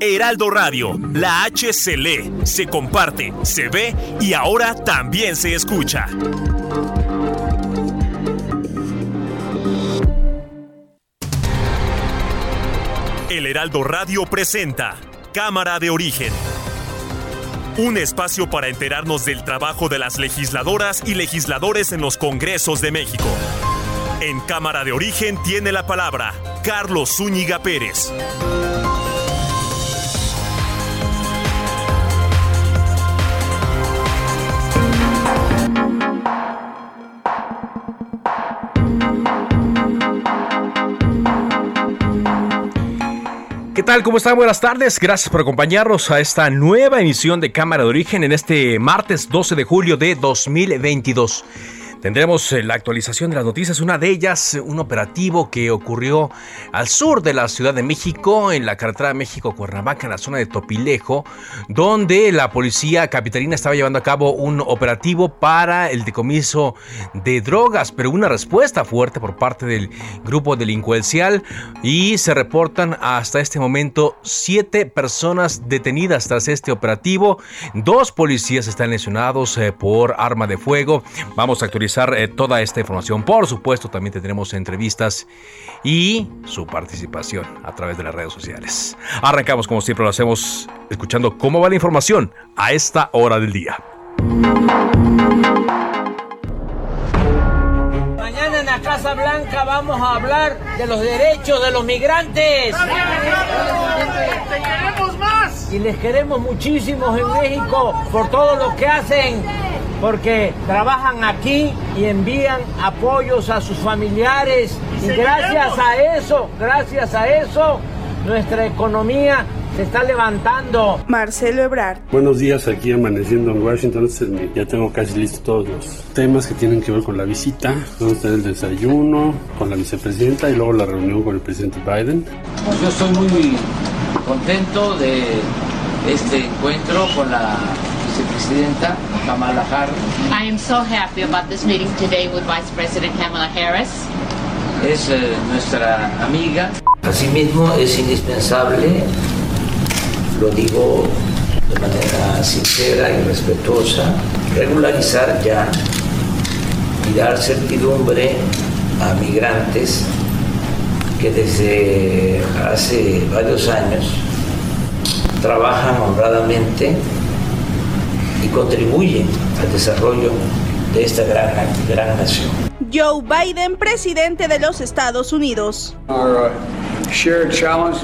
Heraldo Radio, la H se lee, se comparte, se ve y ahora también se escucha. El Heraldo Radio presenta Cámara de Origen. Un espacio para enterarnos del trabajo de las legisladoras y legisladores en los Congresos de México. En Cámara de Origen tiene la palabra Carlos Zúñiga Pérez. ¿Qué tal? ¿Cómo están? Buenas tardes. Gracias por acompañarnos a esta nueva emisión de Cámara de Origen en este martes 12 de julio de 2022. Tendremos eh, la actualización de las noticias, una de ellas, un operativo que ocurrió al sur de la Ciudad de México, en la carretera México-Cuernavaca, en la zona de Topilejo, donde la policía capitalina estaba llevando a cabo un operativo para el decomiso de drogas, pero una respuesta fuerte por parte del grupo delincuencial y se reportan hasta este momento siete personas detenidas tras este operativo, dos policías están lesionados eh, por arma de fuego. Vamos a actualizar eh, toda esta información. Por supuesto, también tendremos entrevistas y su participación a través de las redes sociales. Arrancamos como siempre lo hacemos escuchando cómo va la información a esta hora del día. Mañana en la Casa Blanca vamos a hablar de los derechos de los migrantes. Y les queremos muchísimos en México por todo lo que hacen porque trabajan aquí y envían apoyos a sus familiares. Y gracias a eso, gracias a eso, nuestra economía se está levantando. Marcelo Ebrard. Buenos días, aquí amaneciendo en Washington. Ya tengo casi listos todos los temas que tienen que ver con la visita. Vamos a tener el desayuno con la vicepresidenta y luego la reunión con el presidente Biden. Yo estoy muy contento de este encuentro con la vicepresidenta Kamala Harris. I am so happy about this meeting today with Vice President Kamala Harris. Es eh, nuestra amiga. Asimismo, es indispensable, lo digo de manera sincera y respetuosa, regularizar ya y dar certidumbre a migrantes que desde hace varios años trabajan honradamente y contribuye al desarrollo de esta gran, gran nación. Joe Biden, presidente de los Estados Unidos.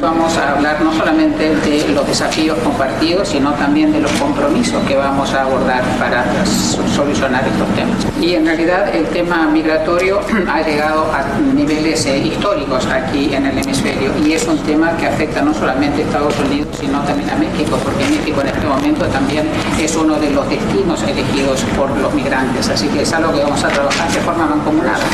Vamos a hablar no solamente de los desafíos compartidos, sino también de los compromisos que vamos a abordar para solucionar estos temas. Y en realidad el tema migratorio ha llegado a niveles eh, históricos aquí en el hemisferio y es un tema que afecta no solamente a Estados Unidos, sino también a México, porque México en este momento también es uno de los destinos elegidos por los migrantes. Así que es algo que vamos a trabajar de forma mancomunada.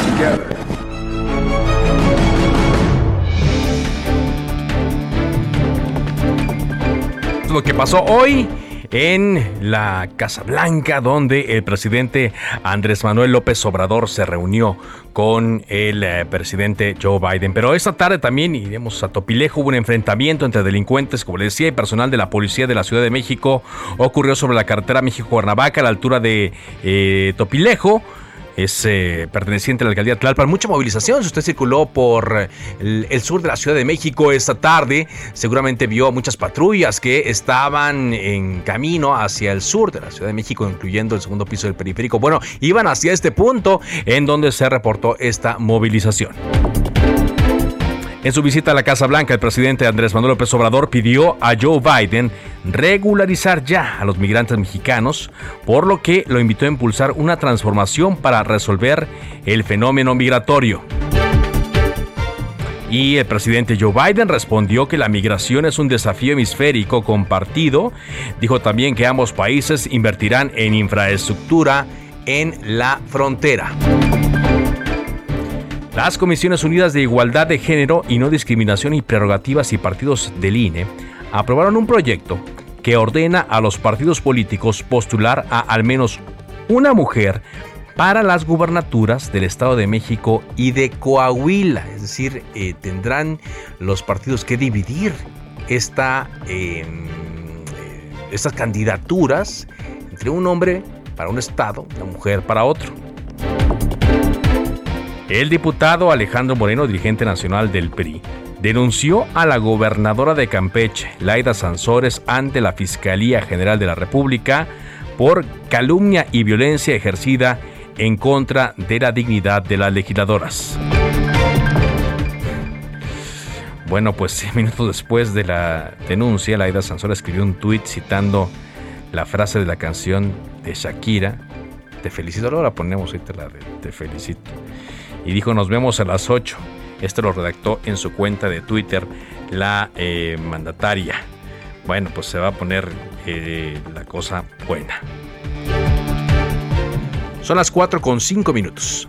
Lo que pasó hoy en la Casa Blanca, donde el presidente Andrés Manuel López Obrador se reunió con el eh, presidente Joe Biden. Pero esta tarde también iremos a Topilejo. Hubo un enfrentamiento entre delincuentes, como les decía, y personal de la policía de la Ciudad de México. Ocurrió sobre la carretera México-Cuernavaca a la altura de eh, Topilejo es eh, perteneciente a la alcaldía Tlalpan. Mucha movilización. Si usted circuló por el, el, sur de la Ciudad de México esta tarde, seguramente vio muchas patrullas que estaban en camino hacia el sur de la Ciudad de México, incluyendo el segundo piso del periférico. Bueno, iban hacia este punto en donde se reportó esta movilización. En su visita a la Casa Blanca, el presidente Andrés Manuel López Obrador pidió a Joe Biden regularizar ya a los migrantes mexicanos, por lo que lo invitó a impulsar una transformación para resolver el fenómeno migratorio. Y el presidente Joe Biden respondió que la migración es un desafío hemisférico compartido. Dijo también que ambos países invertirán en infraestructura en la frontera. Las Comisiones Unidas de Igualdad de Género y No Discriminación y Prerrogativas y Partidos del INE aprobaron un proyecto que ordena a los partidos políticos postular a al menos una mujer para las gubernaturas del Estado de México y de Coahuila. Es decir, eh, tendrán los partidos que dividir esta, em, eh, estas candidaturas entre un hombre para un Estado, una mujer para otro. El diputado Alejandro Moreno, dirigente nacional del PRI, denunció a la gobernadora de Campeche, Laida Sansores, ante la Fiscalía General de la República por calumnia y violencia ejercida en contra de la dignidad de las legisladoras. Bueno, pues minutos después de la denuncia, Laida Sansores escribió un tuit citando la frase de la canción de Shakira. Te felicito, ahora ponemos ahorita la de Te felicito y dijo nos vemos a las 8. Esto lo redactó en su cuenta de Twitter la eh, mandataria. Bueno, pues se va a poner eh, la cosa buena. Son las 4 con 5 minutos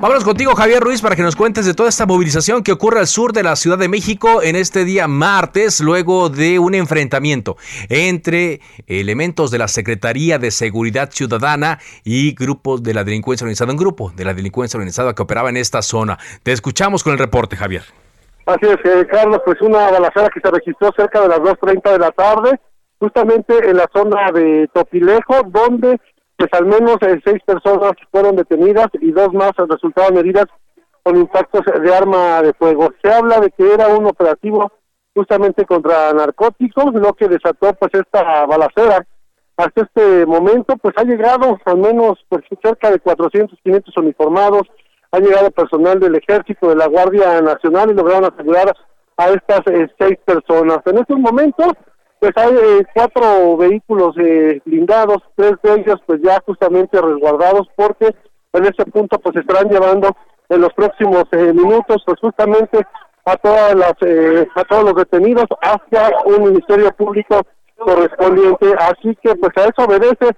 Vámonos contigo, Javier Ruiz, para que nos cuentes de toda esta movilización que ocurre al sur de la Ciudad de México en este día martes, luego de un enfrentamiento entre elementos de la Secretaría de Seguridad Ciudadana y grupos de la delincuencia organizada, un grupo de la delincuencia organizada que operaba en esta zona. Te escuchamos con el reporte, Javier. Así es, eh, Carlos, pues una balacera que se registró cerca de las 2.30 de la tarde, justamente en la zona de Topilejo, donde pues al menos eh, seis personas fueron detenidas y dos más resultaron heridas con impactos de arma de fuego. Se habla de que era un operativo justamente contra narcóticos, lo que desató pues esta balacera. Hasta este momento pues ha llegado al menos pues cerca de 400, 500 uniformados, ha llegado personal del ejército, de la Guardia Nacional y lograron asegurar a estas eh, seis personas. En estos momentos pues hay eh, cuatro vehículos eh, blindados, tres de ellos pues ya justamente resguardados porque en ese punto pues estarán llevando en los próximos eh, minutos pues justamente a todas las a todos los detenidos hacia un ministerio público correspondiente. Así que pues a eso obedece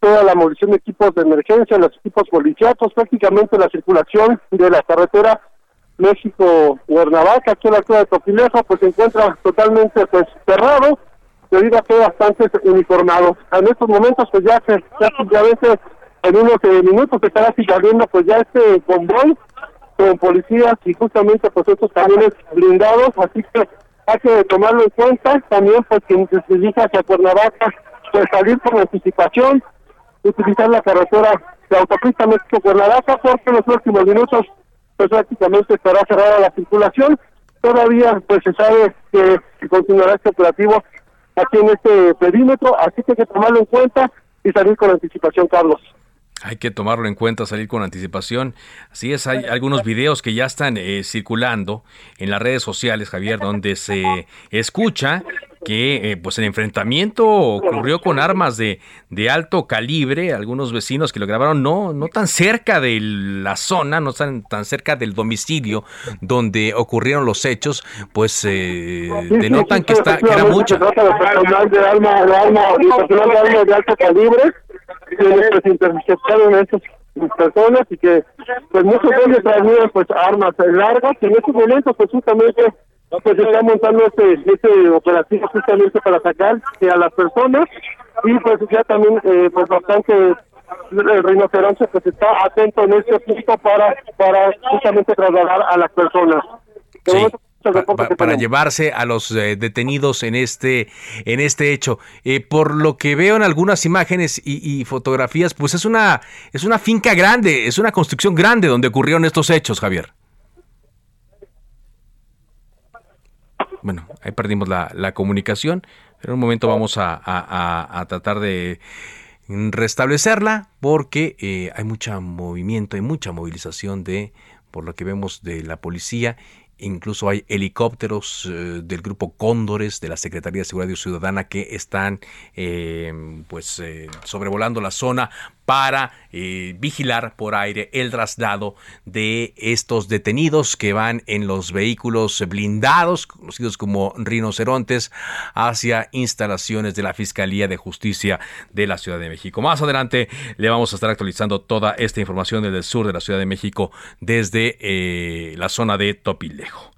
toda la movilización de equipos de emergencia los equipos policíacos prácticamente la circulación de la carretera México Cuernavaca aquí en la ciudad de Topilejo pues se encuentra totalmente pues cerrado debido a que bastante uniformados. En estos momentos, pues ya se, ya, veces en unos eh, minutos se estará siguiendo pues ya este convoy con policías y justamente pues estos camiones blindados, así que hay que tomarlo en cuenta. También pues quien se dirija hacia Cuernavaca, pues salir con anticipación, utilizar la carretera de autopista México-Cuernavaca, porque en los próximos minutos pues prácticamente estará cerrada la circulación. Todavía pues se sabe que continuará este operativo aquí en este perímetro, así que hay que tomarlo en cuenta y salir con anticipación, Carlos. Hay que tomarlo en cuenta, salir con anticipación. Así es, hay algunos videos que ya están eh, circulando en las redes sociales, Javier, donde se escucha que eh, pues el enfrentamiento ocurrió con armas de, de, alto calibre, algunos vecinos que lo grabaron no, no tan cerca de la zona, no tan, tan cerca del domicilio donde ocurrieron los hechos, pues eh, denotan que, está, que era mucho. Se personal de arma, de alto calibre, que pues, interceptaron a estas personas y que pues muchos de ellos traían pues armas largas y en estos momentos pues justamente pues se está montando este, este operativo justamente para sacar a las personas. Y pues ya también eh, pues bastante el rinoceronte pues está atento en este punto para para justamente trasladar a las personas. para llevarse a los eh, detenidos en este en este hecho. Eh, por lo que veo en algunas imágenes y, y, fotografías pues es una es una finca grande es una construcción grande donde ocurrieron estos hechos Javier bueno, ahí perdimos la, comunicación, pero en un momento vamos a, tratar de restablecerla porque eh, hay mucho movimiento, hay mucha movilización de, por lo que vemos, de la policía. Incluso hay helicópteros eh, del grupo Cóndores de la Secretaría de Seguridad Ciudadana que están eh, pues sobrevolando la zona para vigilar por aire el traslado de estos detenidos que van en los vehículos blindados, conocidos como rinocerontes, hacia instalaciones de la Fiscalía de Justicia de la Ciudad de México. Más adelante le vamos a estar actualizando toda esta información desde el sur de la Ciudad de México, desde la zona de Topilejo.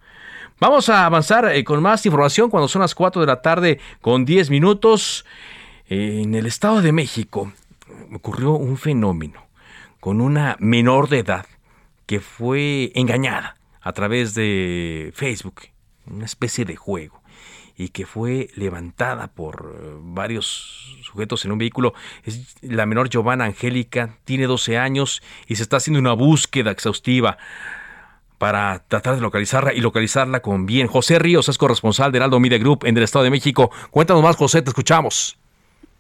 Vamos a avanzar eh, con más información cuando son las 4 de la tarde con 10 minutos. En el Estado de México ocurrió un fenómeno con una menor de edad que fue engañada a través de Facebook, una especie de juego, y que fue levantada por eh, varios sujetos en un vehículo. Es la menor Giovanna Angélica, tiene 12 años y se está haciendo una búsqueda exhaustiva para tratar de localizarla y localizarla con bien. José Ríos es corresponsal de Heraldo Media Group en el Estado de México. Cuéntanos más, José, te escuchamos.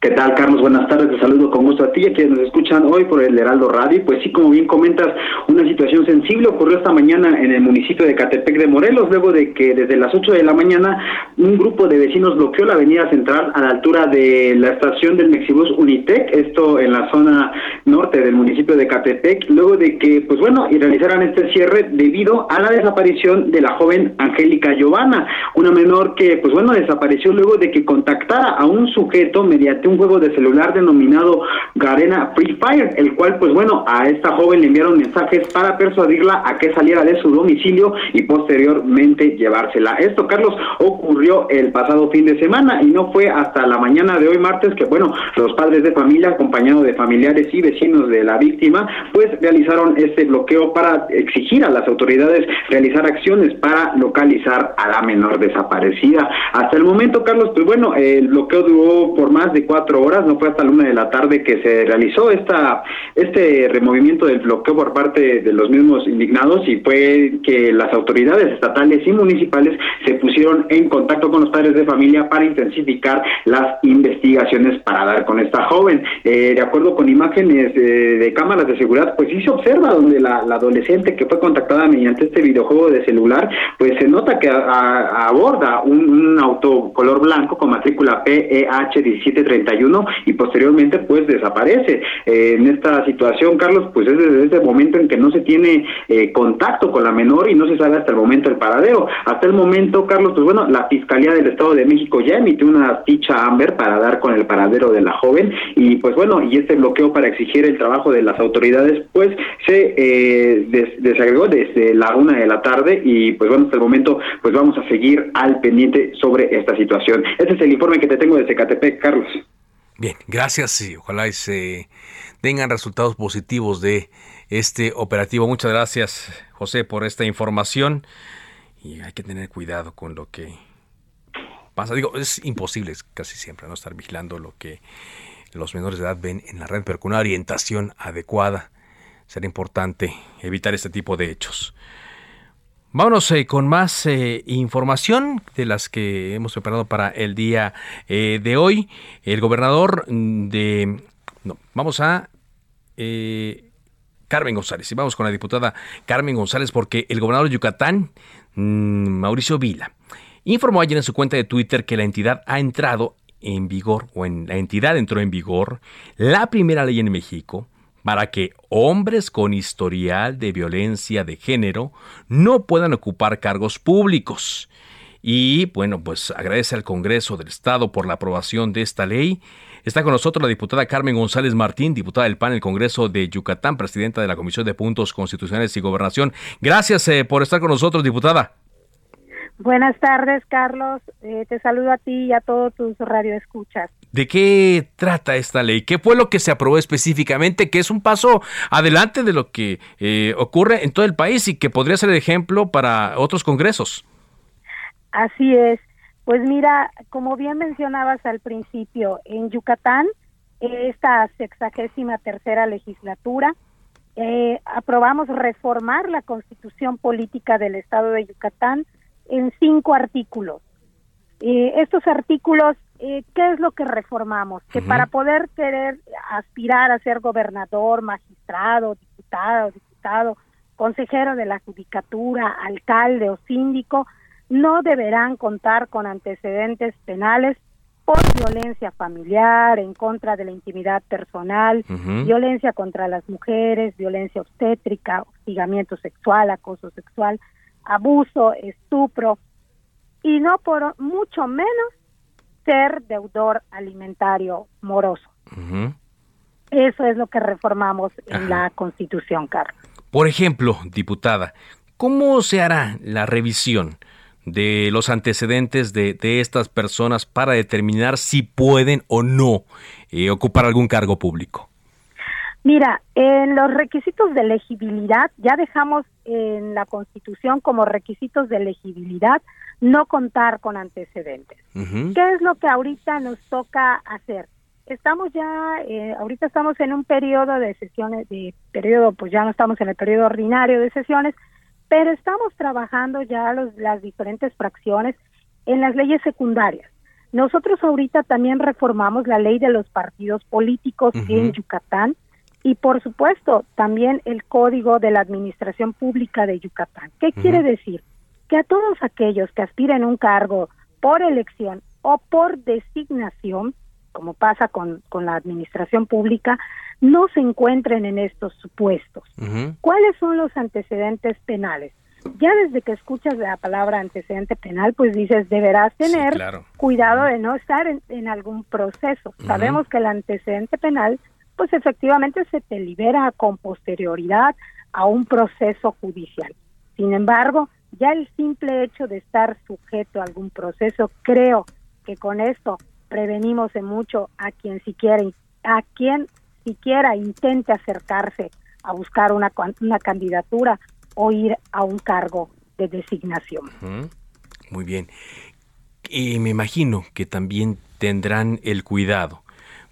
¿Qué tal, Carlos? Buenas tardes. Te saludo con gusto a ti y a quienes nos escuchan hoy por el Heraldo Radio. Pues sí, como bien comentas, una situación sensible ocurrió esta mañana en el municipio de Catepec de Morelos, luego de que desde las 8 de la mañana un grupo de vecinos bloqueó la avenida central a la altura de la estación del Mexibus Unitec, esto en la zona norte del municipio de Catepec, luego de que, pues bueno, y realizaran este cierre debido a la desaparición de la joven Angélica Giovanna, una menor que, pues bueno, desapareció luego de que contactara a un sujeto mediante un un juego de celular denominado Garena Free Fire, el cual, pues bueno, a esta joven le enviaron mensajes para persuadirla a que saliera de su domicilio y posteriormente llevársela. Esto, Carlos, ocurrió el pasado fin de semana y no fue hasta la mañana de hoy martes que, bueno, los padres de familia, acompañados de familiares y vecinos de la víctima, pues realizaron este bloqueo para exigir a las autoridades realizar acciones para localizar a la menor desaparecida. Hasta el momento, Carlos, pues bueno, el bloqueo duró por más de cuatro horas, no fue hasta la una de la tarde que se realizó esta este removimiento del bloqueo por parte de los mismos indignados y fue que las autoridades estatales y municipales se pusieron en contacto con los padres de familia para intensificar las investigaciones para dar con esta joven. Eh, de acuerdo con imágenes de cámaras de seguridad, pues sí se observa donde la, adolescente que fue contactada mediante este videojuego de celular, pues se nota que aborda un, un auto color blanco con matrícula PEH 1731 y posteriormente pues desaparece. Eh, en esta situación, Carlos, pues es desde ese momento en que no se tiene eh, contacto con la menor y no se sabe hasta el momento el paradero. Hasta el momento, Carlos, pues bueno, la Fiscalía del Estado de México ya emitió una ficha Amber para dar con el paradero de la joven y pues bueno, y este bloqueo para exigir el trabajo de las autoridades pues se eh, desagregó desde la una de la tarde y pues bueno, hasta el momento pues vamos a seguir al pendiente sobre esta situación. Este es el informe que te tengo de Zacatepec, Carlos. Bien, gracias y ojalá se tengan resultados positivos de este operativo. Muchas gracias, José, por esta información. Y hay que tener cuidado con lo que pasa. Digo, es imposible casi siempre no estar vigilando lo que los menores de edad ven en la red, pero con una orientación adecuada será importante evitar este tipo de hechos. Vámonos eh, con más eh, información de las que hemos preparado para el día eh, de hoy. El gobernador de... No, vamos a... Carmen González. Y vamos con la diputada Carmen González porque el gobernador de Yucatán, mm, Mauricio Vila, informó ayer en su cuenta de Twitter que la entidad ha entrado en vigor, o en la entidad entró en vigor, la primera ley en México para que hombres con historial de violencia de género no puedan ocupar cargos públicos. Y bueno, pues agradece al Congreso del Estado por la aprobación de esta ley. Está con nosotros la diputada Carmen González Martín, diputada del PAN el Congreso de Yucatán, presidenta de la Comisión de Puntos Constitucionales y Gobernación. Gracias eh, por estar con nosotros, diputada. Buenas tardes, Carlos. Eh, te saludo a ti y a todos tus radioescuchas. ¿De qué trata esta ley? ¿Qué fue lo que se aprobó específicamente? Que es un paso adelante de lo que eh, ocurre en todo el país y que podría ser ejemplo para otros congresos. Así es. Pues mira, como bien mencionabas al principio, en Yucatán, esta sexagésima tercera legislatura, eh, aprobamos reformar la constitución política del Estado de Yucatán en cinco artículos. eh, estos artículos, eh, ¿qué es lo que reformamos? Que para poder querer aspirar a ser gobernador, magistrado, diputado, diputado, consejero de la judicatura, alcalde o síndico, no deberán contar con antecedentes penales por violencia familiar, en contra de la intimidad personal, violencia contra las mujeres, violencia obstétrica, hostigamiento sexual, acoso sexual, abuso, estupro, y no por mucho menos ser deudor alimentario moroso. Eso es lo que reformamos en la Constitución, Carlos. Por ejemplo, diputada, ¿cómo se hará la revisión de los antecedentes de, estas personas para determinar si pueden o no eh, ocupar algún cargo público? Mira, en los requisitos de elegibilidad, ya dejamos en la Constitución como requisitos de elegibilidad no contar con antecedentes. ¿Qué es lo que ahorita nos toca hacer? Estamos ya, eh, ahorita estamos en un periodo de sesiones, de periodo, pues ya no estamos en el periodo ordinario de sesiones, pero estamos trabajando ya los, las diferentes fracciones en las leyes secundarias. Nosotros ahorita también reformamos la ley de los partidos políticos en Yucatán y por supuesto también el código de la administración pública de Yucatán. ¿Qué quiere decir? Que a todos aquellos que aspiren un cargo por elección o por designación, como pasa con, con la administración pública, no se encuentren en estos supuestos. ¿Cuáles son los antecedentes penales? Ya desde que escuchas la palabra antecedente penal, pues dices, deberás tener cuidado de no estar en, algún proceso. Sabemos que el antecedente penal, pues efectivamente se te libera con posterioridad a un proceso judicial. Sin embargo, ya el simple hecho de estar sujeto a algún proceso, creo que con esto prevenimos en mucho a quien siquiera a quien siquiera intente acercarse a buscar una, una candidatura o ir a un cargo de designación. Muy bien. Y me imagino que también tendrán el cuidado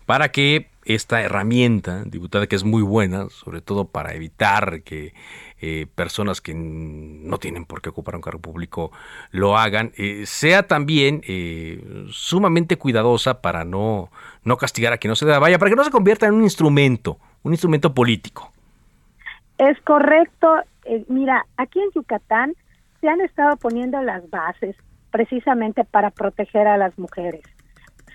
para que esta herramienta, diputada, que es muy buena, sobre todo para evitar que eh, personas que no tienen por qué ocupar un cargo público lo hagan, eh, sea también eh, sumamente cuidadosa para no, no castigar a quien no se da vaya, para que no se convierta en un instrumento, un instrumento político. Es correcto. mira, aquí en Yucatán se han estado poniendo las bases precisamente para proteger a las mujeres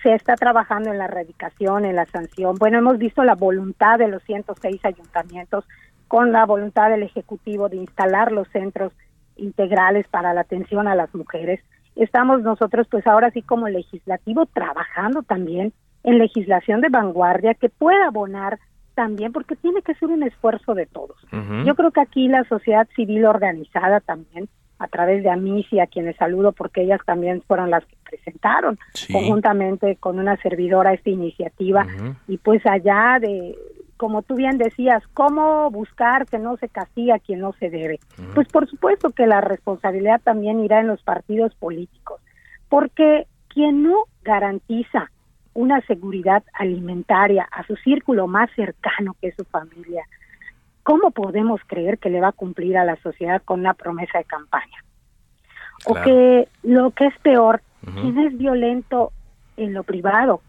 se está trabajando en la erradicación, en la sanción. Bueno, hemos visto la voluntad de los 106 ayuntamientos con la voluntad del Ejecutivo de instalar los centros integrales para la atención a las mujeres. Estamos nosotros, pues ahora sí como legislativo, trabajando también en legislación de vanguardia que pueda abonar también, porque tiene que ser un esfuerzo de todos. Yo creo que aquí la sociedad civil organizada también, a través de Amici, a quienes saludo porque ellas también fueron las que presentaron conjuntamente con una servidora esta iniciativa, y pues allá de, como tú bien decías, ¿cómo buscar que no se castiga a quien no se debe? Pues por supuesto que la responsabilidad también irá en los partidos políticos, porque quien no garantiza una seguridad alimentaria a su círculo más cercano que es su familia, ¿cómo podemos creer que le va a cumplir a la sociedad con una promesa de campaña? O que lo que es peor, quien es violento en lo privado,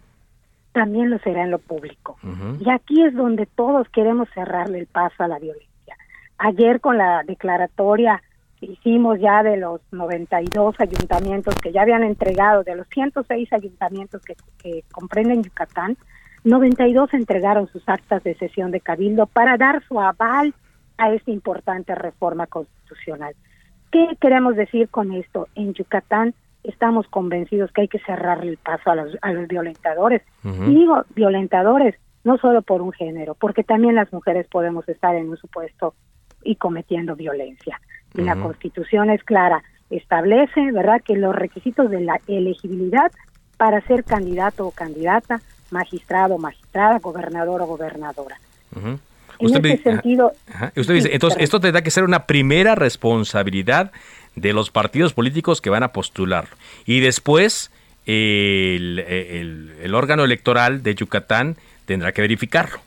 también lo será en lo público. Y aquí es donde todos queremos cerrarle el paso a la violencia. Ayer con la declaratoria que hicimos ya de los 92 ayuntamientos que ya habían entregado, de los 106 ayuntamientos que, que comprenden Yucatán, 92 entregaron sus actas de sesión de cabildo para dar su aval a esta importante reforma constitucional. ¿Qué queremos decir con esto? En Yucatán estamos convencidos que hay que cerrarle el paso a los, a los violentadores. Y digo violentadores no solo por un género, porque también las mujeres podemos estar en un supuesto y cometiendo violencia. Y la Constitución es clara, establece, ¿verdad?, que los requisitos de la elegibilidad para ser candidato o candidata, magistrado magistrada, gobernador o gobernadora. En ese sentido... Usted dice, entonces, esto tendrá que ser una primera responsabilidad de los partidos políticos que van a postular. Y después el, el, órgano electoral de Yucatán tendrá que verificarlo.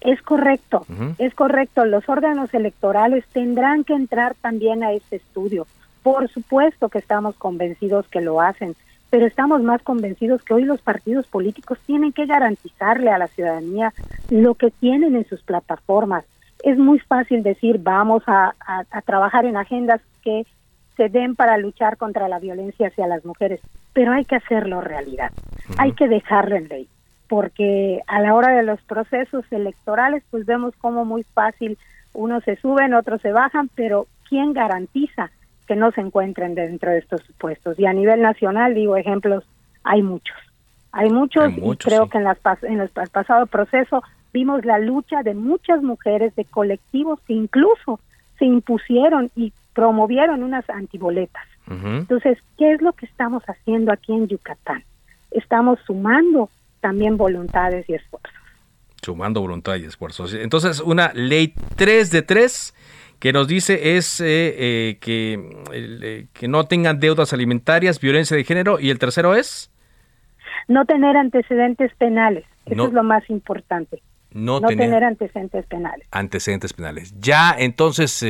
Es correcto, es correcto. Los órganos electorales tendrán que entrar también a este estudio. Por supuesto que estamos convencidos que lo hacen. Pero estamos más convencidos que hoy los partidos políticos tienen que garantizarle a la ciudadanía lo que tienen en sus plataformas. Es muy fácil decir vamos a, trabajar en agendas que se den para luchar contra la violencia hacia las mujeres, pero hay que hacerlo realidad, hay que dejarlo en ley, porque a la hora de los procesos electorales pues vemos cómo muy fácil unos se suben, otros se bajan, pero ¿quién garantiza que no se encuentren dentro de estos supuestos. Y a nivel nacional, digo, ejemplos, hay muchos. Hay muchos, y creo que en, las, en el pasado proceso vimos la lucha de muchas mujeres, de colectivos que incluso se impusieron y promovieron unas antiboletas. Entonces, ¿qué es lo que estamos haciendo aquí en Yucatán? Estamos sumando también voluntades y esfuerzos. Sumando voluntad y esfuerzos. Entonces, una ley 3 de 3 que nos dice es eh, eh, que, eh, que no tengan deudas alimentarias, violencia de género, y el tercero es... No tener antecedentes penales, eso es lo más importante. No, tener, antecedentes penales. Antecedentes penales. Ya entonces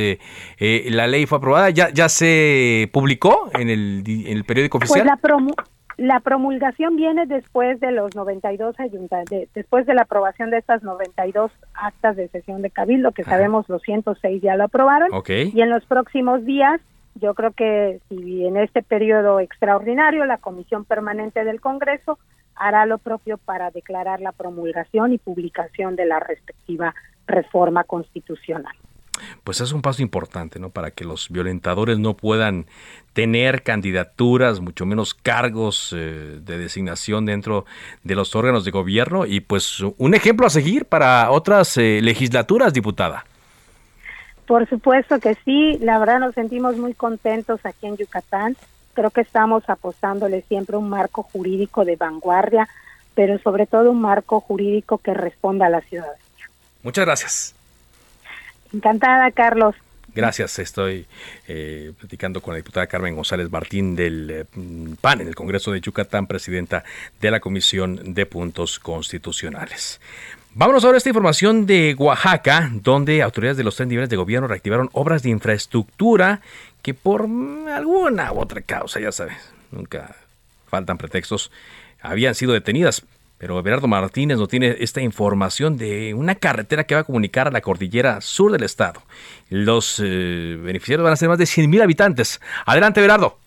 la ley fue aprobada, ya, ya se publicó en el, en el periódico pues oficial. Pues la, promo la promulgación viene después de los 92 ayuntamientos, después de la aprobación de estas 92 actas de sesión de cabildo, que sabemos los 106 ya lo aprobaron, y en los próximos días, yo creo que si en este periodo extraordinario la Comisión Permanente del Congreso hará lo propio para declarar la promulgación y publicación de la respectiva reforma constitucional pues es un paso importante, ¿no? Para que los violentadores no puedan tener candidaturas, mucho menos cargos eh, de designación dentro de los órganos de gobierno y pues un ejemplo a seguir para otras eh, legislaturas, diputada. Por supuesto que sí, la verdad nos sentimos muy contentos aquí en Yucatán. Creo que estamos apostándole siempre un marco jurídico de vanguardia, pero sobre todo un marco jurídico que responda a la ciudadanía. Muchas gracias. Encantada, Carlos. Gracias, estoy eh, platicando con la diputada Carmen González Martín del eh, PAN en el Congreso de Yucatán, presidenta de la Comisión de Puntos Constitucionales. Vámonos ahora a esta información de Oaxaca, donde autoridades de los tres niveles de gobierno reactivaron obras de infraestructura que por alguna u otra causa, ya sabes, nunca faltan pretextos, habían sido detenidas. Pero Everardo Martínez nos tiene esta información de una carretera que va a comunicar a la cordillera sur del estado. Los eh, beneficiarios van a ser más de 100.000 habitantes. Adelante, Everardo.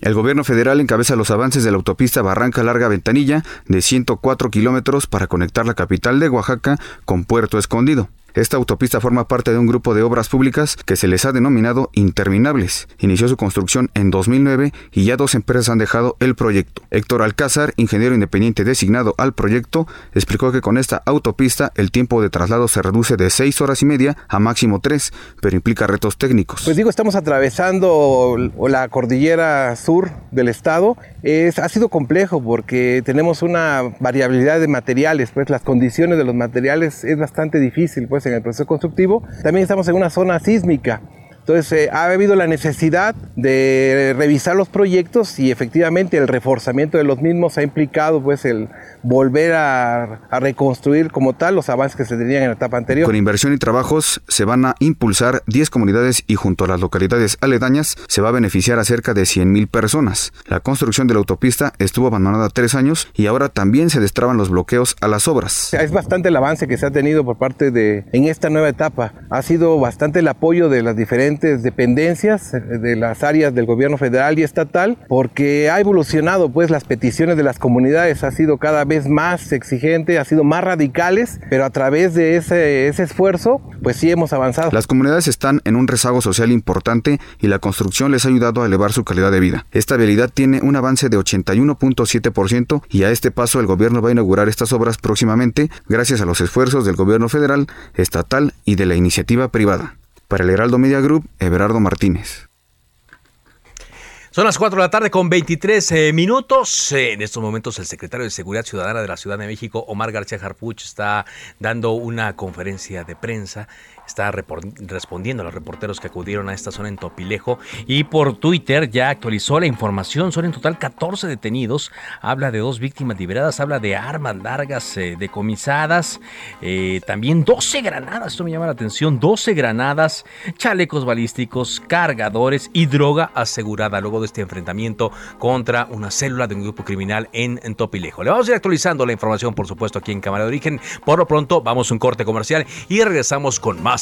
El gobierno federal encabeza los avances de la autopista Barranca Larga Ventanilla de 104 kilómetros para conectar la capital de Oaxaca con Puerto Escondido. Esta autopista forma parte de un grupo de obras públicas que se les ha denominado interminables. Inició su construcción en 2009 y ya dos empresas han dejado el proyecto. Héctor Alcázar, ingeniero independiente designado al proyecto, explicó que con esta autopista el tiempo de traslado se reduce de seis horas y media a máximo tres, pero implica retos técnicos. Pues digo, estamos atravesando la cordillera sur del estado. Es, ha sido complejo porque tenemos una variabilidad de materiales, pues las condiciones de los materiales es bastante difícil, pues en el proceso constructivo. También estamos en una zona sísmica. Entonces eh, ha habido la necesidad de revisar los proyectos y efectivamente el reforzamiento de los mismos ha implicado pues el volver a, reconstruir como tal los avances que se tenían en la etapa anterior. Con inversión y trabajos se van a impulsar 10 comunidades y junto a las localidades aledañas se va a beneficiar a cerca de 100.000 personas. La construcción de la autopista estuvo abandonada tres años y ahora también se destraban los bloqueos a las obras. Es bastante el avance que se ha tenido por parte de, en esta nueva etapa. Ha sido bastante el apoyo de las diferentes dependencias de las áreas del gobierno federal y estatal porque ha evolucionado pues las peticiones de las comunidades, ha sido cada vez más exigente, ha sido más radicales, pero a través de ese, ese esfuerzo, pues sí hemos avanzado. Las comunidades están en un rezago social importante y la construcción les ha ayudado a elevar su calidad de vida. Esta habilidad tiene un avance de 81.7% y a este paso el gobierno va a inaugurar estas obras próximamente gracias a los esfuerzos del gobierno federal, estatal y de la iniciativa privada. Para el Heraldo Media Group, Everardo Martínez. Son las 4 de la tarde con 23 eh, minutos. En estos momentos el secretario de Seguridad Ciudadana de la Ciudad de México, Omar García Harpuch, está dando una conferencia de prensa está respondiendo a los reporteros que acudieron a esta zona en Topilejo y por Twitter ya actualizó la información. Son en total 14 detenidos. Habla de dos víctimas liberadas, habla de armas largas eh, decomisadas, eh, también 12 granadas, esto me llama la atención, 12 granadas, chalecos balísticos, cargadores y droga asegurada luego de este enfrentamiento contra una célula de un grupo criminal en, en Topilejo. Le vamos a ir actualizando la información, por supuesto, aquí en Cámara de Origen. Por lo pronto, vamos a un corte comercial y regresamos con más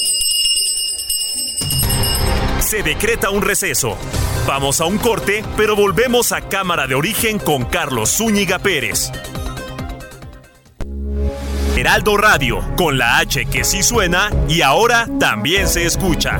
Se decreta un receso. Vamos a un corte, pero volvemos a Cámara de Origen con Carlos Zúñiga Pérez. Heraldo Radio, con la H que sí suena y ahora también se escucha.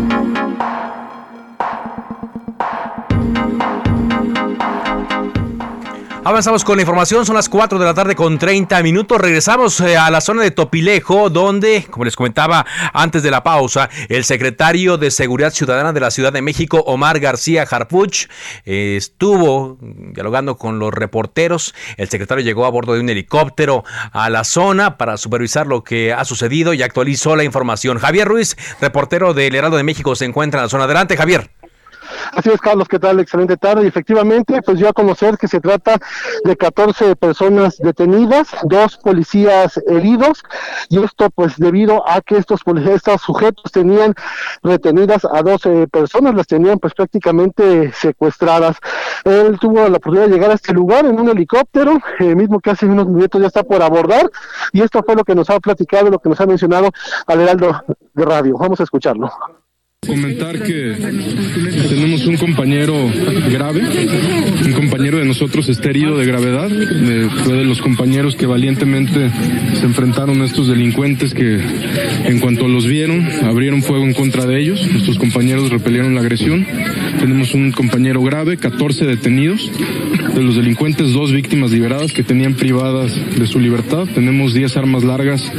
Avanzamos con la información, son las 4 de la tarde con 30 minutos. Regresamos eh, a la zona de Topilejo, donde, como les comentaba antes de la pausa, el secretario de Seguridad Ciudadana de la Ciudad de México, Omar García Harpuch, eh, estuvo dialogando con los reporteros. El secretario llegó a bordo de un helicóptero a la zona para supervisar lo que ha sucedido y actualizó la información. Javier Ruiz, reportero del Heraldo de México, se encuentra en la zona. Adelante, Javier. Así es, Carlos, ¿qué tal? Excelente tarde. Y efectivamente, pues yo a conocer que se trata de 14 personas detenidas, dos policías heridos, y esto pues debido a que estos policías, estos sujetos tenían retenidas a 12 personas, las tenían pues prácticamente secuestradas. Él tuvo la oportunidad de llegar a este lugar en un helicóptero, eh, mismo que hace unos minutos ya está por abordar, y esto fue lo que nos ha platicado, lo que nos ha mencionado al Heraldo de Radio. Vamos a escucharlo. Comentar que tenemos un compañero grave, un compañero de nosotros está herido de gravedad, fue de los compañeros que valientemente se enfrentaron a estos delincuentes que en cuanto los vieron abrieron fuego en contra de ellos, nuestros compañeros repelieron la agresión, tenemos un compañero grave, 14 detenidos, de los delincuentes dos víctimas liberadas que tenían privadas de su libertad, tenemos 10 armas largas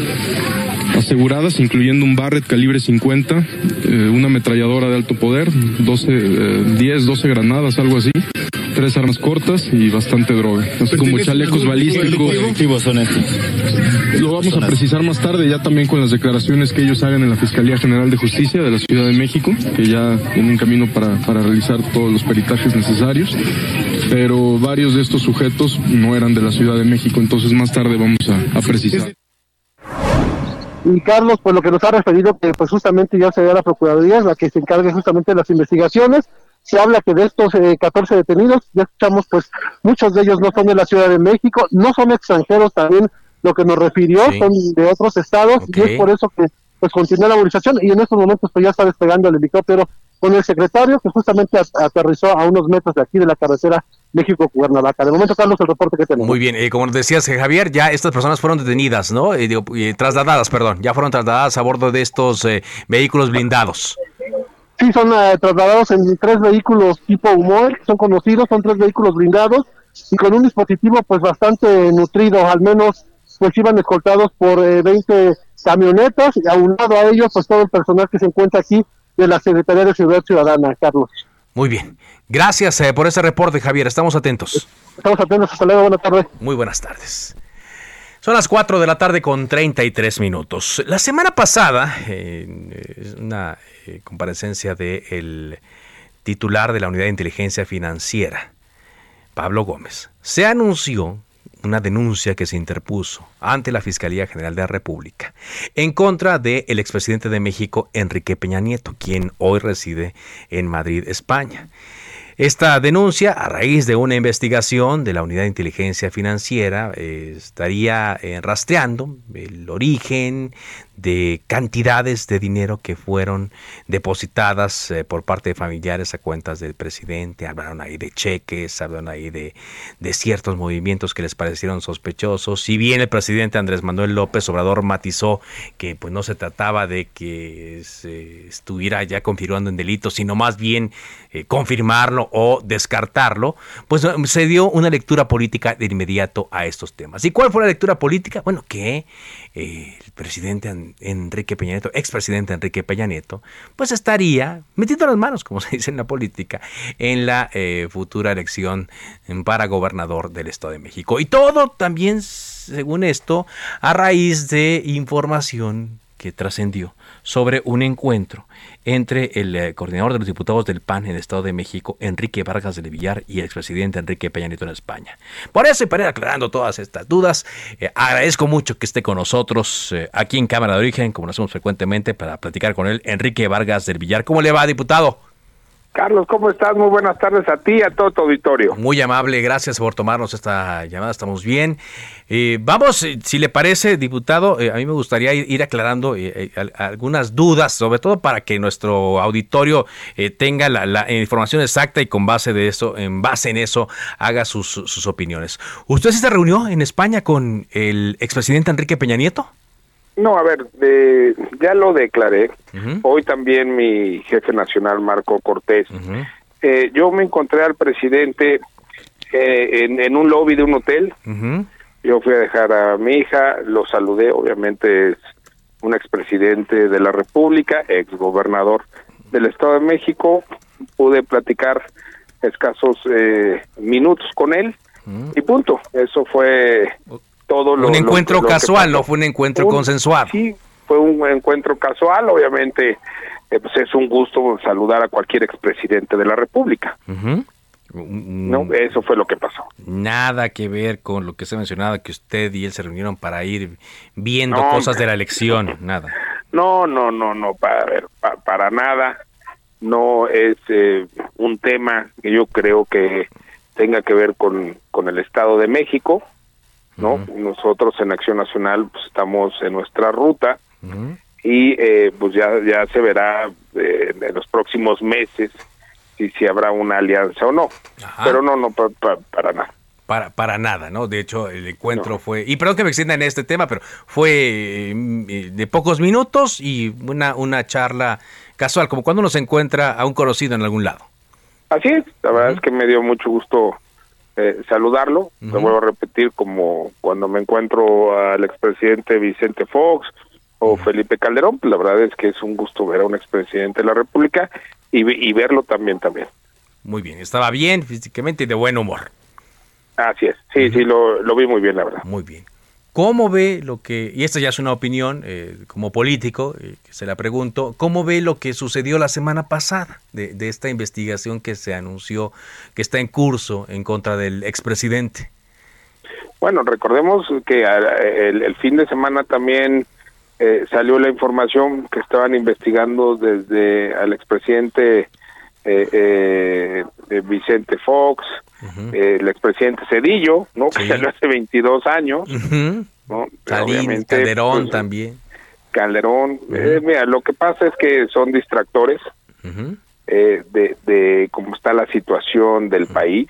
aseguradas, incluyendo un Barrett calibre 50, eh, una ametralladora de alto poder, 12, 10, 12 granadas, algo así, tres armas cortas y bastante droga, así como chalecos balísticos. son estos? Lo vamos a precisar más tarde, ya también con las declaraciones que ellos hagan en la Fiscalía General de Justicia de la Ciudad de México, que ya tienen camino para, para realizar todos los peritajes necesarios. Pero varios de estos sujetos no eran de la Ciudad de México, entonces más tarde vamos a, a precisar. Y Carlos, pues lo que nos ha referido que pues justamente ya se la Procuraduría, la que se encargue justamente de las investigaciones. Se habla que de estos eh, 14 detenidos, ya escuchamos, pues muchos de ellos no son de la Ciudad de México, no son extranjeros también, lo que nos refirió, son de otros estados, y es por eso que pues continúa la movilización y en estos momentos pues ya está despegando el helicóptero con el secretario que justamente aterrizó a unos metros de aquí de la carretera México-Cuernavaca. De momento, Carlos, el reporte que tenemos. Muy bien, eh, como decías, eh, Javier, ya estas personas fueron detenidas, ¿no? Eh, trasladadas, perdón, ya fueron trasladadas a bordo de estos vehículos blindados. Sí, son trasladados en tres vehículos tipo humor, son conocidos, son tres vehículos blindados y con un dispositivo pues bastante nutrido, al menos pues iban escoltados por 20 camionetas y aunado a ellos pues todo el personal que se encuentra aquí de la Secretaría de Seguridad Ciudadana, Carlos. Muy bien. Gracias eh, por ese reporte, Javier. Estamos atentos. Estamos atentos. Hasta luego. Buenas tardes. Muy buenas tardes. Son las 4 de la tarde con 33 minutos. La semana pasada, eh, una eh, comparecencia del titular de la Unidad de Inteligencia Financiera, Pablo Gómez, se anunció una denuncia que se interpuso ante la Fiscalía General de la República en contra del el expresidente de México, Enrique Peña Nieto, quien hoy reside en Madrid, España. Esta denuncia, a raíz de una investigación de la Unidad de Inteligencia Financiera, eh, estaría eh, rastreando el origen de cantidades de dinero que fueron depositadas eh, por parte de familiares a cuentas del presidente. Hablaron ahí de cheques, hablaron ahí de, de, ciertos movimientos que les parecieron sospechosos. Si bien el presidente Andrés Manuel López Obrador matizó que pues no se trataba de que se estuviera ya confirmando en delito, sino más bien eh, confirmarlo o descartarlo, pues se dio una lectura política de inmediato a estos temas. ¿Y cuál fue la lectura política? Bueno, que eh, el presidente Enrique Peña Nieto, expresidente Enrique Peña Nieto, pues estaría metiendo las manos, como se dice en la política, en la eh, futura elección para gobernador del Estado de México. Y todo también, según esto, a raíz de información que trascendió sobre un encuentro entre el eh, coordinador de los diputados del PAN en el Estado de México, Enrique Vargas de Villar, y el expresidente Enrique Peña Nieto en España. Por eso, y para ir aclarando todas estas dudas, eh, agradezco mucho que esté con nosotros eh, aquí en Cámara de Origen, como lo hacemos frecuentemente, para platicar con él, Enrique Vargas del Villar. ¿Cómo le va, diputado? Carlos, ¿cómo estás? Muy buenas tardes a ti y a todo tu auditorio. Muy amable, gracias por tomarnos esta llamada, estamos bien. Eh, vamos, eh, si le parece, diputado, eh, a mí me gustaría ir, aclarando algunas dudas, sobre todo para que nuestro auditorio tenga la, información exacta y con base de eso, en base en eso, haga sus, sus opiniones. ¿Usted se reunió en España con el expresidente Enrique Peña Nieto? No, a ver, de, ya lo declaré. Hoy también mi jefe nacional, Marco Cortés. eh, yo me encontré al presidente eh, en, un lobby de un hotel. Yo fui a dejar a mi hija, lo saludé, obviamente es un expresidente de la República, exgobernador del Estado de México. Pude platicar escasos eh, minutos con él y punto. Eso fue un encuentro casual, no fue un encuentro consensuado. Sí, fue un encuentro casual, obviamente eh, pues es un gusto saludar a cualquier expresidente de la República. No, eso fue lo que pasó. Nada que ver con lo que se mencionaba, que usted y él se reunieron para ir viendo cosas de la elección, nada. No, no, no, no, para ver, para nada. No es eh, un tema que yo creo que tenga que ver con, con el Estado de México. ¿No? Nosotros en Acción Nacional pues, estamos en nuestra ruta y eh, pues ya, ya se verá eh, en los próximos meses si, si habrá una alianza o no. Pero no, no, para nada. Para, para nada, ¿no? De hecho, el encuentro fue, y perdón que me extienda en este tema, pero fue mm, eh, de pocos minutos y una, una charla casual, como cuando uno se encuentra a un conocido en algún lado. Así es, la verdad es que me dio mucho gusto eh, saludarlo. me vuelvo a repetir como cuando me encuentro al expresidente Vicente Fox o Felipe Calderón, pues la verdad es que es un gusto ver a un expresidente de la República y, verlo también también. Muy bien, estaba bien físicamente y de buen humor. Así es, sí, sí, lo, lo vi muy bien, la verdad. Muy bien. ¿Cómo ve lo que, y esta ya es una opinión eh, como político, eh, que se la pregunto, ¿cómo ve lo que sucedió la semana pasada de, esta investigación que se anunció, que está en curso en contra del expresidente? Bueno, recordemos que el, fin de semana también eh, salió la información que estaban investigando desde al expresidente Vicente Fox, eh, el expresidente Cedillo, ¿no? Que salió hace 22 años, ¿no? Calderón pues, también. Calderón, eh, mira, lo que pasa es que son distractores. eh, de, de cómo está la situación del país,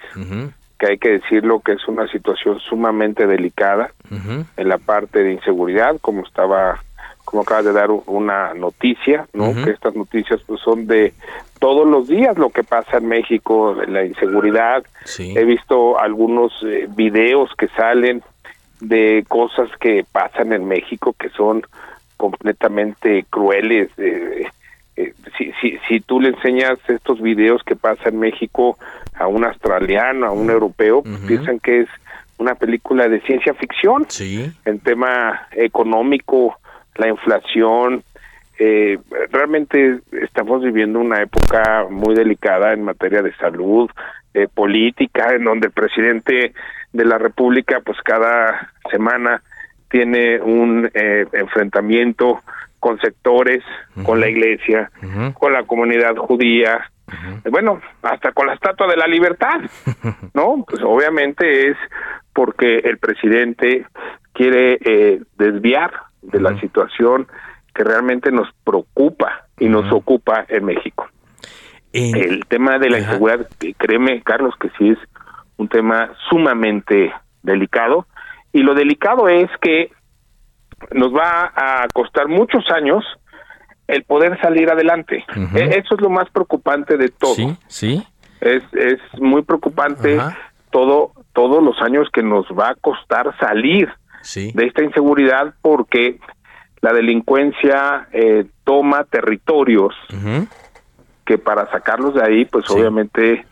que hay que decirlo que es una situación sumamente delicada en la parte de inseguridad, como estaba como acaba de dar una noticia, ¿no? Que estas noticias pues son de todos los días lo que pasa en México, la inseguridad. He visto algunos eh, videos que salen de cosas que pasan en México que son completamente crueles. Eh, eh, si, si, si tú le enseñas estos videos que pasa en México a un australiano, a un europeo, pues piensan que es una película de ciencia ficción en tema económico, la inflación. Eh, realmente estamos viviendo una época muy delicada en materia de salud, eh, política, en donde el presidente de la República, pues cada semana tiene un eh, enfrentamiento con sectores, con la iglesia, con la comunidad judía, bueno, hasta con la Estatua de la Libertad, ¿no? Pues obviamente es porque el presidente quiere eh, desviar de la situación que realmente nos preocupa y nos ocupa en México. El tema de la inseguridad, créeme, Carlos, que sí es un tema sumamente delicado. Y lo delicado es que nos va a costar muchos años el poder salir adelante. E, eso es lo más preocupante de todo. Sí, sí. Es, es muy preocupante todo todos los años que nos va a costar salir de esta inseguridad porque la delincuencia eh, toma territorios que para sacarlos de ahí, pues obviamente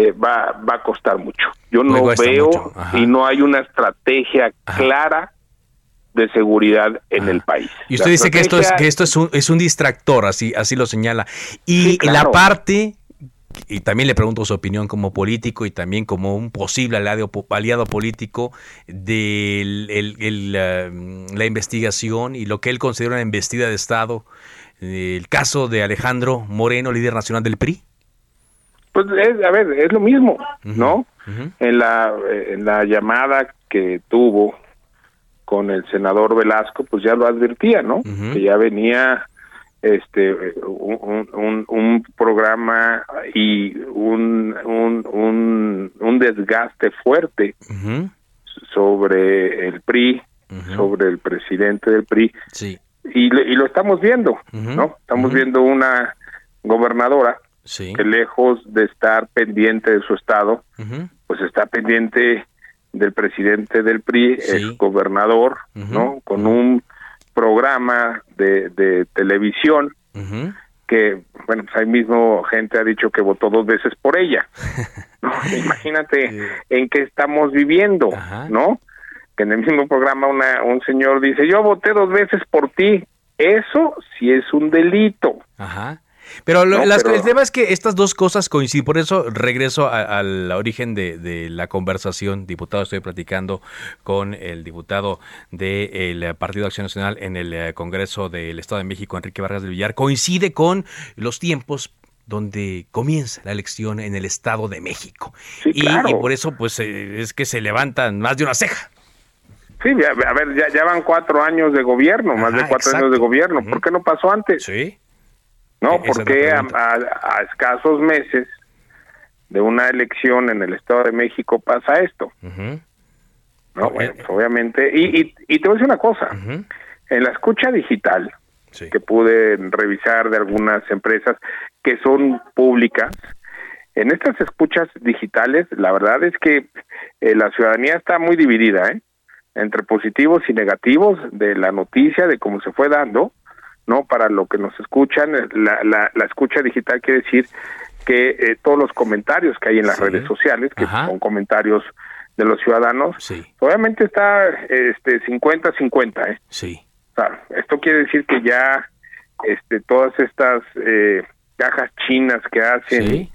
eh, va, va a costar mucho. Yo no veo y no hay una estrategia clara de seguridad en el país. Y usted dice que esto es que esto es un, es un distractor, así así lo señala. Y la parte y también le pregunto su opinión como político y también como un posible aliado, aliado político de la, investigación y lo que él considera una investida de Estado, el caso de Alejandro Moreno, líder nacional del PRI. Pues es, a ver, es lo mismo, ¿no? En la en la llamada que tuvo con el senador Velasco, pues ya lo advertía, ¿no? Que ya venía este un, un, programa y un, un, un, desgaste fuerte sobre el PRI, sobre el presidente del PRI. Sí. Y, y lo estamos viendo, ¿no? Estamos viendo una gobernadora que lejos de estar pendiente de su estado, pues está pendiente del presidente del PRI, el gobernador, ¿no? Con un programa de, televisión que, bueno, pues ahí mismo gente ha dicho que votó dos veces por ella. Imagínate en qué estamos viviendo, ¿no? Que en el mismo programa una, un señor dice, yo voté dos veces por ti. Eso sí es un delito. Ajá. Pero, el tema es que estas dos cosas coinciden, por eso regreso al origen de, la conversación, diputado, estoy platicando con el diputado del Partido de Acción Nacional en el eh, Congreso del Estado de México, Enrique Vargas del Villar, coincide con los tiempos donde comienza la elección en el Estado de México. y, por eso pues eh, es que se levantan más de una ceja. Sí, a ver, ya, van cuatro años de gobierno, más de cuatro años de gobierno. ¿Por qué no pasó antes? Sí. No, e-, porque a, escasos meses de una elección en el Estado de México pasa esto. No, pues, obviamente. Y, y, te voy a decir una cosa. En la escucha digital, que pude revisar de algunas empresas que son públicas, en estas escuchas digitales, la verdad es que eh, la ciudadanía está muy dividida, ¿eh? entre positivos y negativos de la noticia, de cómo se fue dando, ¿no? Para lo que nos escuchan, la, la, escucha digital quiere decir que eh, todos los comentarios que hay en las redes sociales, que son comentarios de los ciudadanos, obviamente está este 50-50, ¿eh? Sí. esto quiere decir que ya este todas estas eh, cajas chinas que hacen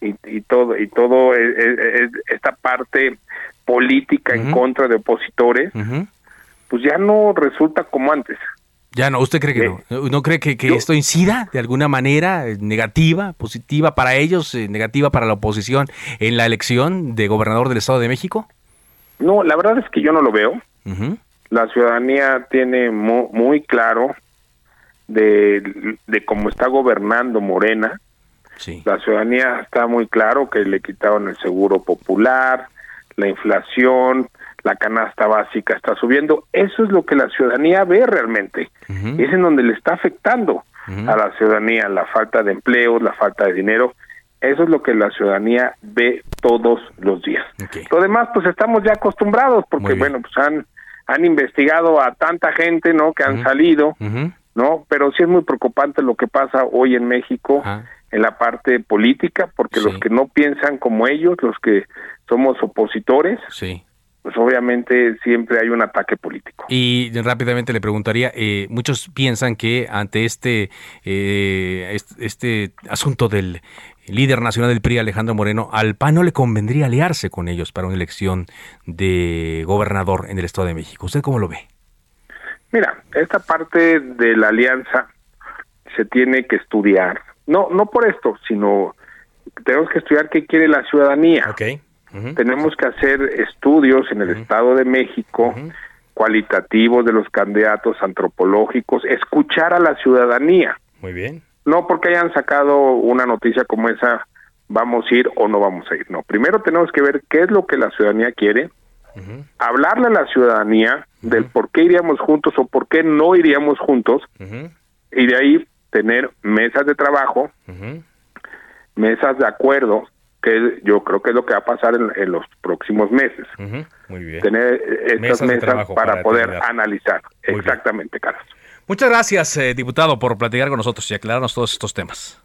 y, y, todo y todo es, esta parte política en contra de opositores, pues ya no resulta como antes. Ya no, ¿usted cree que no? ¿No cree que, esto incida de alguna manera eh, negativa, positiva para ellos, eh, negativa para la oposición en la elección de gobernador del Estado de México? No, la verdad es que yo no lo veo. La ciudadanía tiene muy, claro de, cómo está gobernando Morena. La ciudadanía está muy claro que le quitaron el seguro popular, la inflación, la canasta básica está subiendo. Eso es lo que la ciudadanía ve realmente. Es en donde le está afectando a la ciudadanía la falta de empleos, la falta de dinero. Eso es lo que la ciudadanía ve todos los días. Lo demás, pues estamos ya acostumbrados, porque bueno, pues han, han investigado a tanta gente, ¿no? Que han salido, ¿no? Pero sí es muy preocupante lo que pasa hoy en México en la parte política, porque los que no piensan como ellos, los que somos opositores, sí pues obviamente siempre hay un ataque político. Y rápidamente le preguntaría, eh, muchos piensan que ante este, eh, este, asunto del líder nacional del PRI, Alejandro Moreno, al PAN no le convendría aliarse con ellos para una elección de gobernador en el Estado de México. ¿Usted cómo lo ve? Mira, esta parte de la alianza se tiene que estudiar. No, no por esto, sino tenemos que estudiar qué quiere la ciudadanía. Okay tenemos que hacer estudios en el Estado de México, cualitativos de los candidatos antropológicos, escuchar a la ciudadanía. Muy bien. No porque hayan sacado una noticia como esa, vamos a ir o no vamos a ir. No, primero tenemos que ver qué es lo que la ciudadanía quiere, hablarle a la ciudadanía del por qué iríamos juntos o por qué no iríamos juntos, y de ahí tener mesas de trabajo, mesas de acuerdo que yo creo que es lo que va a pasar en, los próximos meses. Muy bien. Tener estas mesas, para, poder analizar. Exactamente, Carlos. Muchas gracias, eh, diputado, por platicar con nosotros y aclararnos todos estos temas.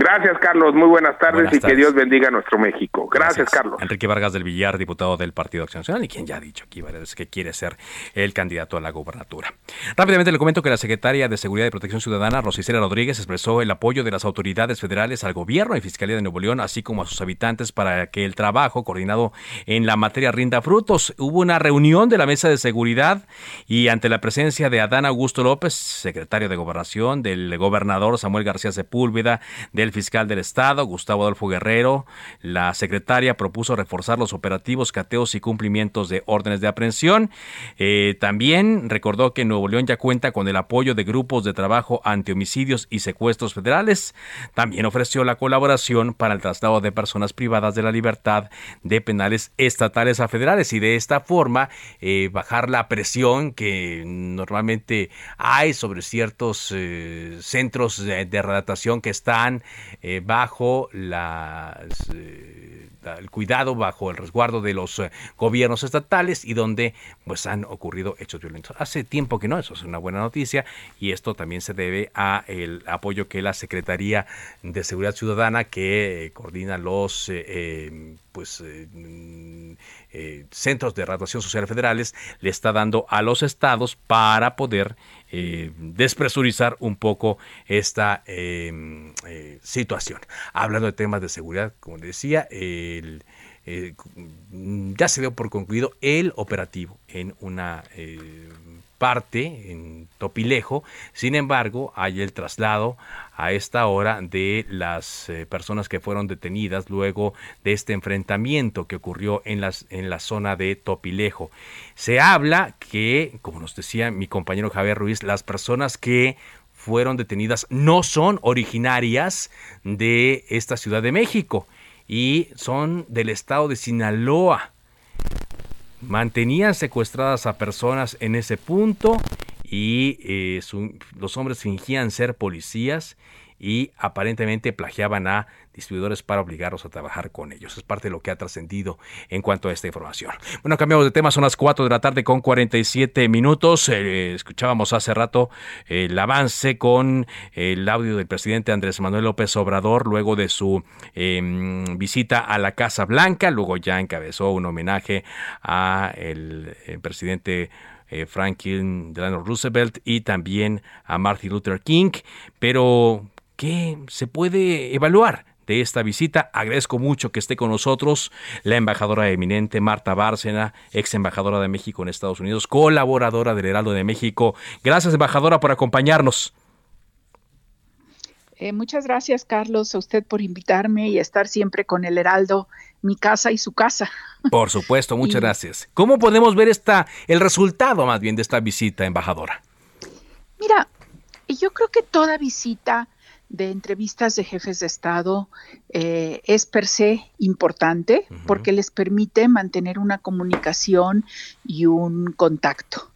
Gracias, Carlos. Muy buenas tardes y que Dios bendiga a nuestro México. Gracias, Carlos. Enrique Vargas del Villar, diputado del Partido Acción Nacional y quien ya ha dicho aquí que quiere ser el candidato a la gobernatura. Rápidamente le comento que la secretaria de Seguridad y Protección Ciudadana, Rosicera Rodríguez, expresó el apoyo de las autoridades federales al gobierno y Fiscalía de Nuevo León, así como a sus habitantes, para que el trabajo coordinado en la materia rinda frutos. Hubo una reunión de la Mesa de Seguridad y ante la presencia de Adán Augusto López, secretario de Gobernación, del gobernador Samuel García Sepúlveda, del fiscal del Estado, Gustavo Adolfo Guerrero, la secretaria propuso reforzar los operativos, cateos y cumplimientos de órdenes de aprehensión. Eh, también recordó que Nuevo León ya cuenta con el apoyo de grupos de trabajo ante homicidios y secuestros federales. También ofreció la colaboración para el traslado de personas privadas de la libertad de penales estatales a federales y de esta forma eh, bajar la presión que normalmente hay sobre ciertos eh, centros de, de redactación que están eh, bajo eh, el cuidado, bajo el resguardo de los eh, gobiernos estatales y donde pues han ocurrido hechos violentos. Hace tiempo que no, eso es una buena noticia y esto también se debe a el apoyo que la Secretaría de Seguridad Ciudadana que coordina los pues centros de radiación social federales le está dando a los estados para poder eh, despresurizar un poco esta em, eh, situación. Hablando de temas de seguridad, como decía, el, eh, ya se dio por concluido el operativo en una parte en Topilejo. Sin embargo, hay el traslado a esta hora de las eh, personas que fueron detenidas luego de este enfrentamiento que ocurrió en, en la zona de Topilejo. Se habla que, como nos decía mi compañero Javier Ruiz, las personas que fueron detenidas no son originarias de esta Ciudad de México y son del estado de Sinaloa. Mantenían secuestradas a personas en ese punto y eh, los hombres fingían ser policías y aparentemente plagiaban a distribuidores para obligarlos a trabajar con ellos. Es parte de lo que ha trascendido en cuanto a esta información. Bueno, cambiamos de tema, son las 4 de la tarde con 47 minutos. Eh, escuchábamos hace rato el avance con el audio del presidente Andrés Manuel López Obrador luego de su em, visita a la Casa Blanca. Luego ya encabezó un homenaje a el, presidente eh, Franklin Delano Roosevelt y también a Martin Luther King. Pero ¿Qué se puede evaluar de esta visita? Agradezco mucho que esté con nosotros la embajadora eminente Marta Bárcena, ex embajadora de México en Estados Unidos, colaboradora del Heraldo de México. Gracias, embajadora, por acompañarnos. Eh, muchas gracias, Carlos, a usted por invitarme y estar siempre con el Heraldo, mi casa y su casa. Por supuesto, muchas gracias. ¿Cómo podemos ver esta, el resultado más bien de esta visita, embajadora? Mira, yo creo que toda visita de entrevistas de jefes de Estado eh, es per se importante porque les permite mantener una comunicación y un contacto.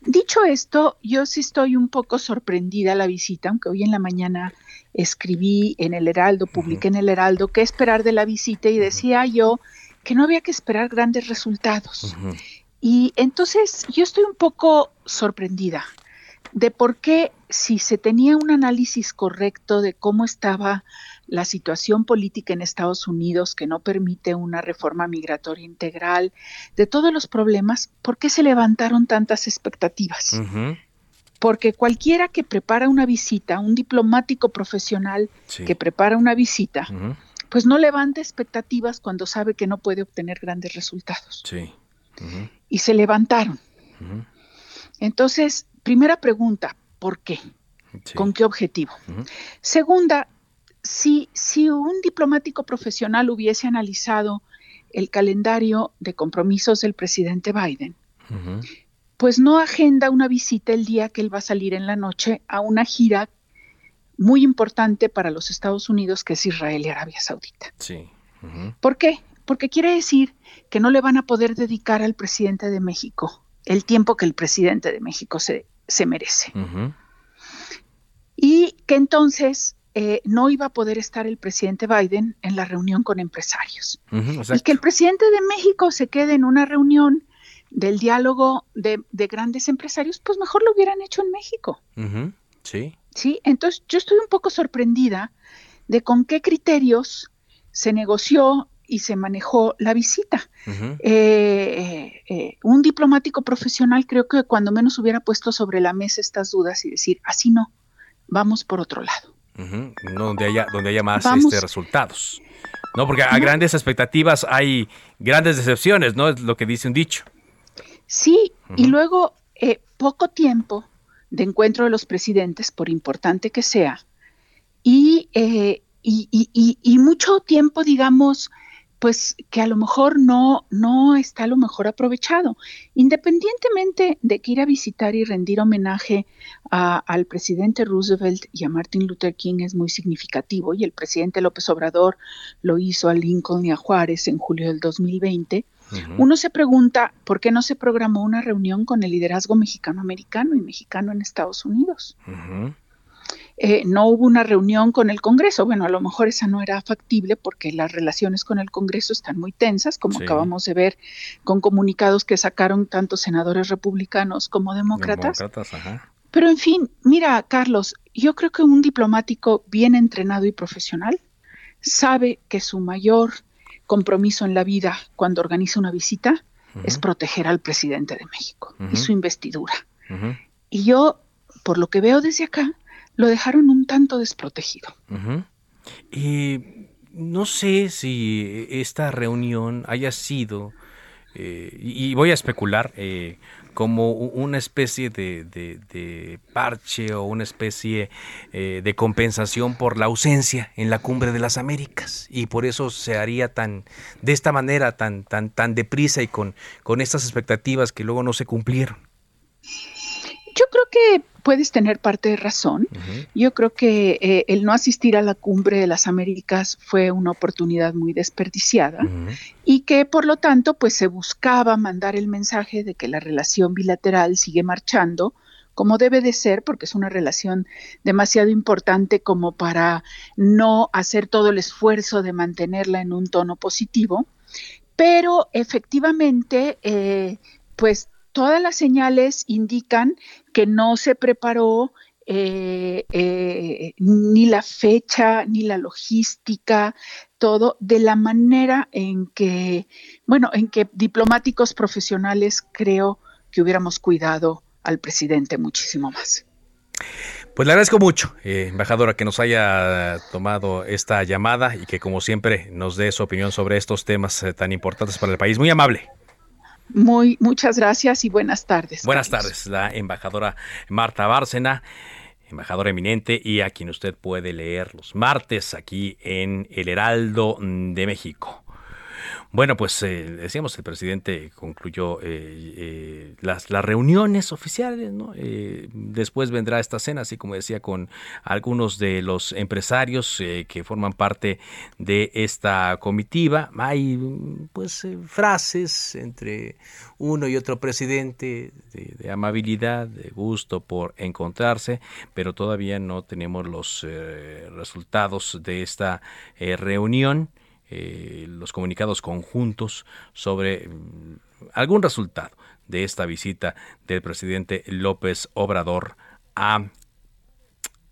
Dicho esto, yo sí estoy un poco sorprendida a la visita, aunque hoy en la mañana escribí en el Heraldo, publiqué en el Heraldo qué esperar de la visita y decía yo que no había que esperar grandes resultados. Y entonces yo estoy un poco sorprendida de por qué si se tenía un análisis correcto de cómo estaba la situación política en Estados Unidos que no permite una reforma migratoria integral, de todos los problemas, ¿por qué se levantaron tantas expectativas? Porque cualquiera que prepara una visita, un diplomático profesional que prepara una visita, pues no levanta expectativas cuando sabe que no puede obtener grandes resultados. Y se levantaron. Entonces, primera pregunta, ¿por qué? ¿Con qué objetivo? Segunda, si, si un diplomático profesional hubiese analizado el calendario de compromisos del presidente Biden, pues no agenda una visita el día que él va a salir en la noche a una gira muy importante para los Estados Unidos, que es Israel y Arabia Saudita. Sí. ¿Por qué? Porque quiere decir que no le van a poder dedicar al presidente de México el tiempo que el presidente de México se, se merece. Y que entonces eh, no iba a poder estar el presidente Biden en la reunión con empresarios. y que el presidente de México se quede en una reunión del diálogo de, grandes empresarios, pues mejor lo hubieran hecho en México. Sí. Sí, entonces yo estoy un poco sorprendida de con qué criterios se negoció y se manejó la visita. Eh, eh, un diplomático profesional creo que cuando menos hubiera puesto sobre la mesa estas dudas y decir, así no, vamos por otro lado. donde, haya, donde haya más este, resultados. No, porque a grandes expectativas hay grandes decepciones, ¿no? Es lo que dice un dicho. Sí, y luego eh, poco tiempo de encuentro de los presidentes, por importante que sea, y, y, y mucho tiempo, digamos, pues que a lo mejor no, no está a lo mejor aprovechado. Independientemente de que ir a visitar y rendir homenaje al presidente Roosevelt y a Martin Luther King es muy significativo, y el presidente López Obrador lo hizo a Lincoln y a Juárez en julio del 2020, uno se pregunta por qué no se programó una reunión con el liderazgo mexicano-americano y mexicano en Estados Unidos. Eh, no hubo una reunión con el Congreso. Bueno, a lo mejor esa no era factible porque las relaciones con el Congreso están muy tensas, como acabamos de ver con comunicados que sacaron tanto senadores republicanos como demócratas. Pero en fin, mira, Carlos, yo creo que un diplomático bien entrenado y profesional sabe que su mayor compromiso en la vida cuando organiza una visita es proteger al presidente de México y su investidura. Y yo, por lo que veo desde acá, lo dejaron un tanto desprotegido. Y no sé si esta reunión haya sido, eh, y voy a especular, eh, como una especie de, parche o una especie eh, de compensación por la ausencia en la cumbre de las Américas y por eso se haría tan de esta manera tan tan tan deprisa y con con estas expectativas que luego no se cumplieron. Yo creo que puedes tener parte de razón. Yo creo que eh, el no asistir a la cumbre de las Américas fue una oportunidad muy desperdiciada y que por lo tanto pues se buscaba mandar el mensaje de que la relación bilateral sigue marchando como debe de ser, porque es una relación demasiado importante como para no hacer todo el esfuerzo de mantenerla en un tono positivo. Pero efectivamente, eh, pues todas las señales indican que no se preparó eh, eh, ni la fecha, ni la logística, todo de la manera en que, bueno, en que diplomáticos profesionales creo que hubiéramos cuidado al presidente muchísimo más. Pues le agradezco mucho, eh, embajadora, que nos haya tomado esta llamada y que como siempre nos dé su opinión sobre estos temas tan importantes para el país. Muy amable. Muy, muchas gracias y buenas tardes. Buenas tardes, la embajadora Marta Bárcena, embajadora eminente y a quien usted puede leer los martes aquí en El Heraldo de México. Bueno, pues eh, decíamos, el presidente concluyó eh, eh, las, las, reuniones oficiales, ¿no? después vendrá esta cena, así como decía, con algunos de los empresarios que forman parte de esta comitiva. Hay, pues, frases entre uno y otro presidente de, amabilidad, de gusto por encontrarse, pero todavía no tenemos los resultados de esta reunión. Eh, los comunicados conjuntos sobre mm, algún resultado de esta visita del presidente López Obrador a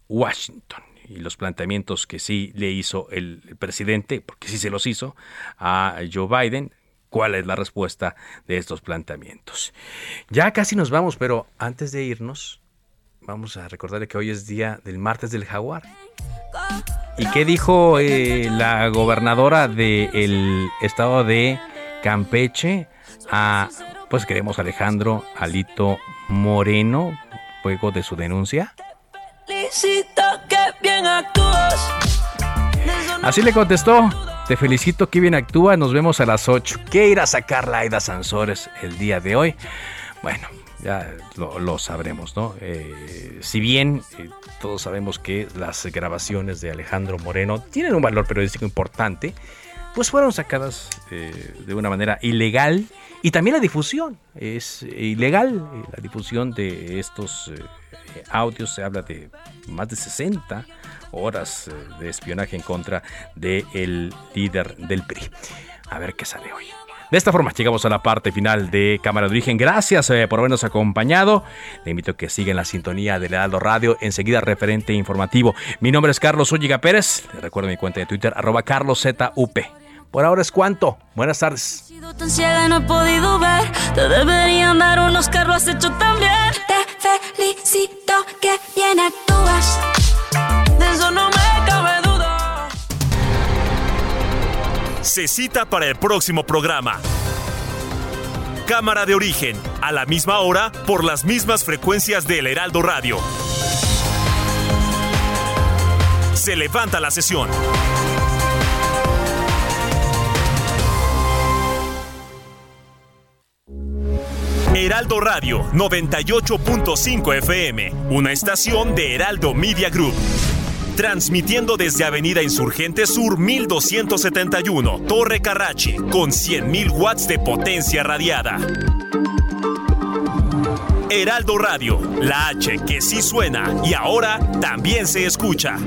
Washington y los planteamientos que sí le hizo el presidente, porque sí se los hizo, a Joe Biden. ¿Cuál es la respuesta de estos planteamientos? Ya casi nos vamos, pero antes de irnos, vamos a recordarle que hoy es día del martes del jaguar. ¿Y qué dijo eh, la gobernadora del estado de Campeche? A, pues queremos Alejandro Alito Moreno, luego de su denuncia. Así le contestó. Te felicito, que bien actúa. Nos vemos a las 8. ¿Qué irá a sacar Laida Sansores el día de hoy? Bueno, ya lo, sabremos, ¿no? Eh, si bien eh, todos sabemos que las grabaciones de Alejandro Moreno tienen un valor periodístico importante, pues fueron sacadas eh, de una manera ilegal y también la difusión es ilegal, la difusión de estos audios se habla de más de 60 horas de espionaje en contra del líder del PRI. A ver qué sale hoy. De esta forma llegamos a la parte final de Cámara de Origen. Gracias eh, por habernos acompañado. Le invito a que sigan la sintonía de Heraldo Radio. Enseguida referente informativo. Mi nombre es Carlos Úñiga Pérez. Les recuerdo mi cuenta de Twitter, arroba carloszup. Por ahora es cuanto. Buenas tardes. no he podido ver. Te deberían dar unos carros hecho también. Te felicito que bien actúas. Se cita para el próximo programa. Cámara de origen, a la misma hora, por las mismas frecuencias del Heraldo Radio. Se levanta la sesión. Heraldo Radio 98.5 FM, una estación de Heraldo Media Group transmitiendo desde Avenida Insurgente Sur 1271, Torre Carrachi, con 100.000 watts de potencia radiada. Heraldo Radio, la H que sí suena y ahora también se escucha.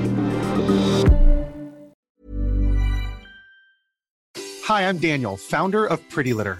Hi, I'm Daniel, founder of Pretty Litter.